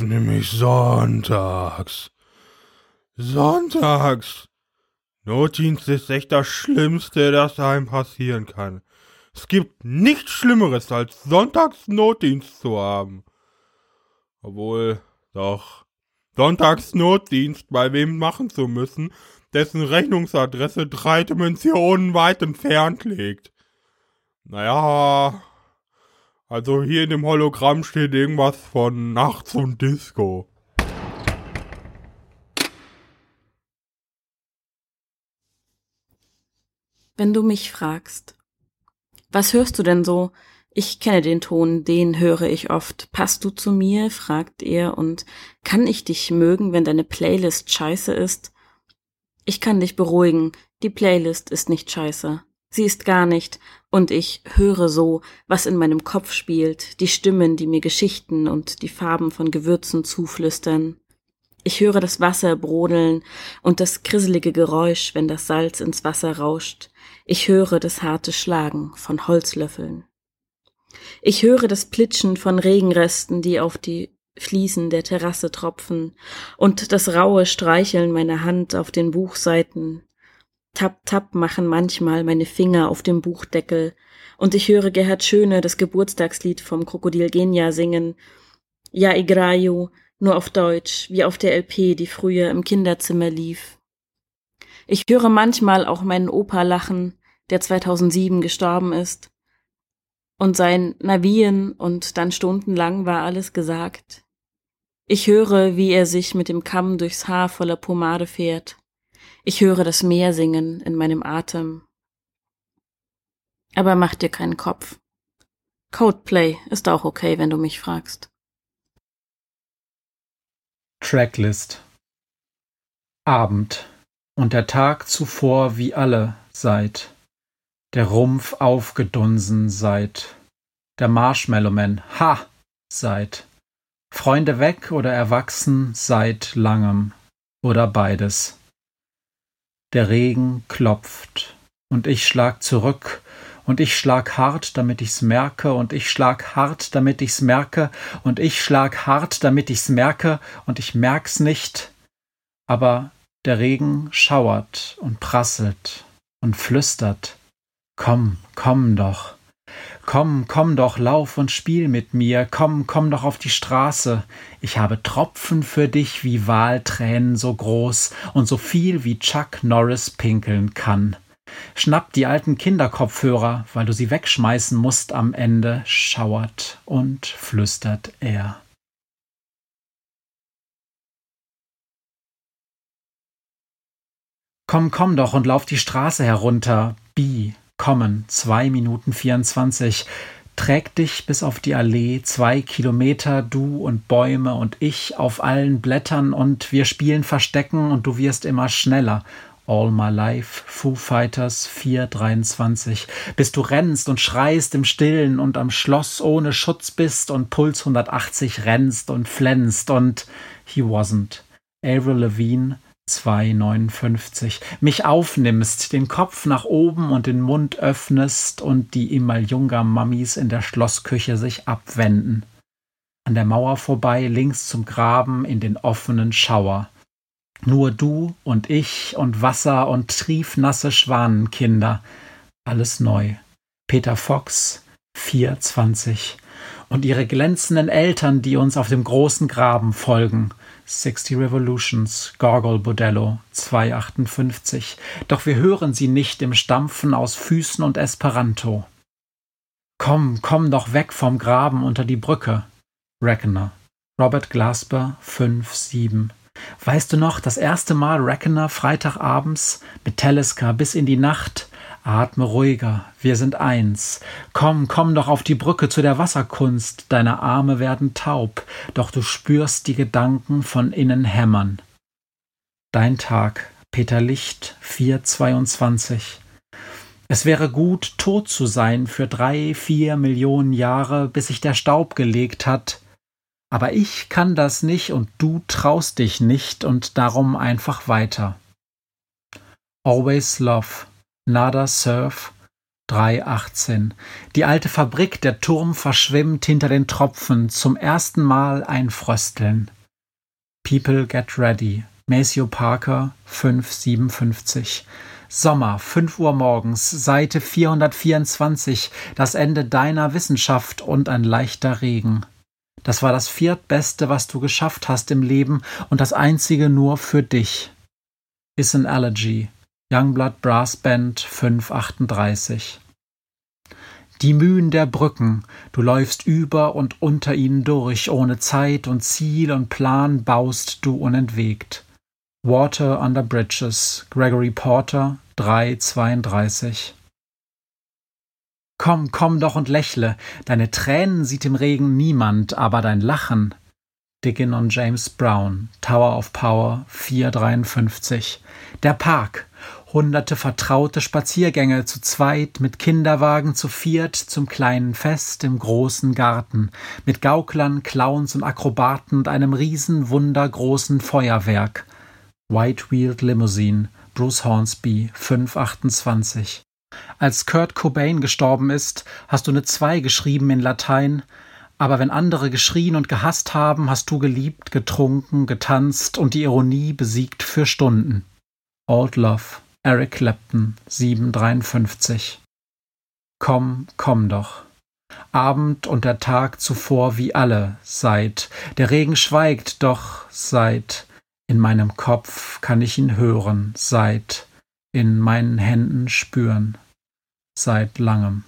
nämlich sonntags. Sonntags. Notdienst ist echt das Schlimmste, das einem passieren kann. Es gibt nichts Schlimmeres, als sonntags Notdienst zu haben. Obwohl, doch, sonntags Notdienst bei wem machen zu müssen, dessen Rechnungsadresse drei Dimensionen weit entfernt liegt. Naja, also hier in dem Hologramm steht irgendwas von Nachts und Disco. Wenn du mich fragst, was hörst du denn so? Ich kenne den Ton, den höre ich oft. Passt du zu mir? fragt er und kann ich dich mögen, wenn deine Playlist scheiße ist? Ich kann dich beruhigen, die Playlist ist nicht scheiße. Sie ist gar nicht, und ich höre so, was in meinem Kopf spielt, die Stimmen, die mir Geschichten und die Farben von Gewürzen zuflüstern. Ich höre das Wasser brodeln und das krisselige Geräusch, wenn das Salz ins Wasser rauscht. Ich höre das harte Schlagen von Holzlöffeln. Ich höre das Plitschen von Regenresten, die auf die Fliesen der Terrasse tropfen, und das raue Streicheln meiner Hand auf den Buchseiten, Tap, tap machen manchmal meine Finger auf dem Buchdeckel, und ich höre Gerhard Schöne das Geburtstagslied vom Krokodil Genia singen. Ja, igraju, nur auf Deutsch, wie auf der LP, die früher im Kinderzimmer lief. Ich höre manchmal auch meinen Opa lachen, der 2007 gestorben ist. Und sein Navien und dann stundenlang war alles gesagt. Ich höre, wie er sich mit dem Kamm durchs Haar voller Pomade fährt. Ich höre das Meer singen in meinem Atem. Aber mach dir keinen Kopf. Codeplay ist auch okay, wenn du mich fragst. Tracklist Abend und der Tag zuvor wie alle seid, der Rumpf aufgedunsen seid, der Marshmallowman, ha, seid, Freunde weg oder erwachsen seit langem oder beides. Der Regen klopft, und ich schlag zurück, und ich schlag hart, damit ich's merke, und ich schlag hart, damit ich's merke, und ich schlag hart, damit ich's merke, und ich merk's nicht, aber der Regen schauert und prasselt und flüstert. Komm, komm doch. Komm, komm doch, lauf und spiel mit mir, komm, komm doch auf die Straße. Ich habe Tropfen für dich wie Wahltränen so groß und so viel wie Chuck Norris pinkeln kann. Schnapp die alten Kinderkopfhörer, weil du sie wegschmeißen musst am Ende, schauert und flüstert er. Komm, komm doch und lauf die Straße herunter, Bi, kommen, zwei Minuten vierundzwanzig. Trägt dich bis auf die Allee, zwei Kilometer, du und Bäume und ich auf allen Blättern und wir spielen Verstecken und du wirst immer schneller. All My Life, Foo Fighters 423, bis du rennst und schreist im Stillen und am Schloss ohne Schutz bist und Puls 180 rennst und flänzt und He Wasn't. Avril Lavigne, 2,59 mich aufnimmst, den Kopf nach oben und den Mund öffnest und die Imaljunga-Mammis in der Schlossküche sich abwenden. An der Mauer vorbei, links zum Graben in den offenen Schauer. Nur du und ich und Wasser und triefnasse Schwanenkinder. Alles neu. Peter Fox, 420. Und ihre glänzenden Eltern, die uns auf dem großen Graben folgen. 60 Revolutions, Gorgol Bodello, 258. Doch wir hören sie nicht im Stampfen aus Füßen und Esperanto. Komm, komm doch weg vom Graben unter die Brücke. Reckoner. Robert Glasper, 5-7. Weißt du noch, das erste Mal Reckoner Freitagabends mit Teleska bis in die Nacht? Atme ruhiger, wir sind eins. Komm, komm doch auf die Brücke zu der Wasserkunst, deine Arme werden taub, doch du spürst die Gedanken von innen hämmern. Dein Tag, Peter Licht, 422. Es wäre gut, tot zu sein für drei, vier Millionen Jahre, bis sich der Staub gelegt hat. Aber ich kann das nicht und du traust dich nicht und darum einfach weiter. Always Love Nada Surf 318. Die alte Fabrik, der Turm verschwimmt hinter den Tropfen, zum ersten Mal ein Frösteln. People get ready. Maceo Parker, 557. Sommer, 5 Uhr morgens, Seite 424, das Ende deiner Wissenschaft und ein leichter Regen. Das war das viertbeste, was du geschafft hast im Leben und das einzige nur für dich. Is an Allergy. Youngblood Brass Band 538. Die Mühen der Brücken, du läufst über und unter ihnen durch, ohne Zeit und Ziel und Plan baust du unentwegt. Water Under Bridges, Gregory Porter, 3,32. Komm, komm doch und lächle. Deine Tränen sieht im Regen niemand, aber dein Lachen. Diggin on James Brown, Tower of Power, 4,53. Der Park. Hunderte vertraute Spaziergänge zu zweit, mit Kinderwagen zu viert zum kleinen Fest im großen Garten, mit Gauklern, Clowns und Akrobaten und einem riesen wundergroßen Feuerwerk. White-Wheeled Limousine, Bruce Hornsby, 528. Als Kurt Cobain gestorben ist, hast du eine 2 geschrieben in Latein, aber wenn andere geschrien und gehasst haben, hast du geliebt, getrunken, getanzt und die Ironie besiegt für Stunden. Old Love, Eric Clapton, 753. Komm, komm doch. Abend und der Tag zuvor wie alle, seit, der Regen schweigt, doch seit, in meinem Kopf kann ich ihn hören, seit in meinen Händen spüren, seit langem.